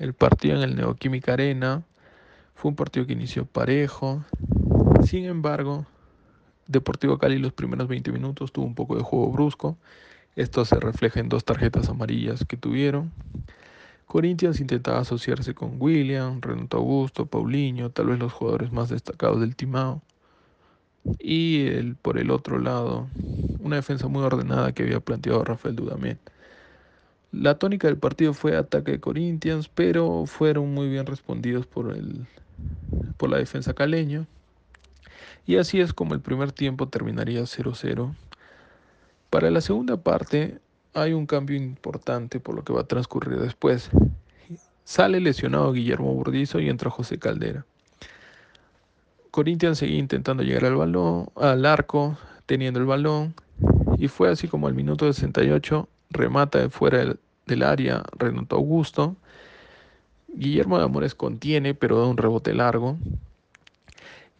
el partido en el Neoquímica Arena. Fue un partido que inició parejo. Sin embargo, Deportivo Cali los primeros 20 minutos tuvo un poco de juego brusco. Esto se refleja en dos tarjetas amarillas que tuvieron. Corinthians intentaba asociarse con William, Renato Augusto, Paulinho, tal vez los jugadores más destacados del Timao. Y el, por el otro lado, una defensa muy ordenada que había planteado Rafael Dudamel. La tónica del partido fue ataque de Corinthians, pero fueron muy bien respondidos por, el, por la defensa caleño. Y así es como el primer tiempo terminaría 0-0. Para la segunda parte hay un cambio importante por lo que va a transcurrir después. Sale lesionado Guillermo Burdizo y entra José Caldera. Corinthians seguía intentando llegar al balón, al arco, teniendo el balón, y fue así como al minuto 68 remata de fuera del, área Renato Augusto. Guillermo de Amores contiene, pero da un rebote largo.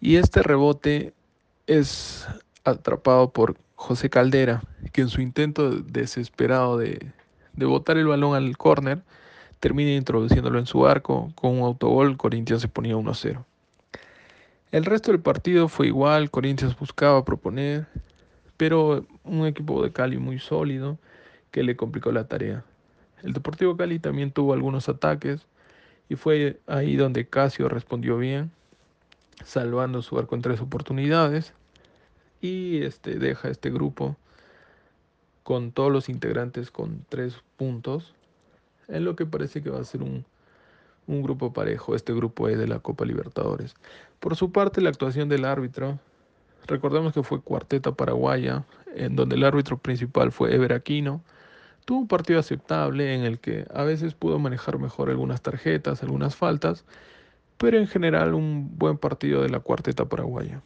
Y este rebote es atrapado por José Caldera, que en su intento desesperado de, de botar el balón al córner, termina introduciéndolo en su arco. Con un autogol, Corinthians se ponía 1-0. El resto del partido fue igual, Corinthians buscaba proponer, pero un equipo de Cali muy sólido que le complicó la tarea. El Deportivo Cali también tuvo algunos ataques y fue ahí donde Casio respondió bien, salvando su arco en tres oportunidades y este deja este grupo con todos los integrantes con tres puntos en lo que parece que va a ser un un grupo parejo, este grupo E de la Copa Libertadores. Por su parte, la actuación del árbitro, recordemos que fue cuarteta paraguaya, en donde el árbitro principal fue Ever Aquino, tuvo un partido aceptable en el que a veces pudo manejar mejor algunas tarjetas, algunas faltas, pero en general un buen partido de la cuarteta paraguaya.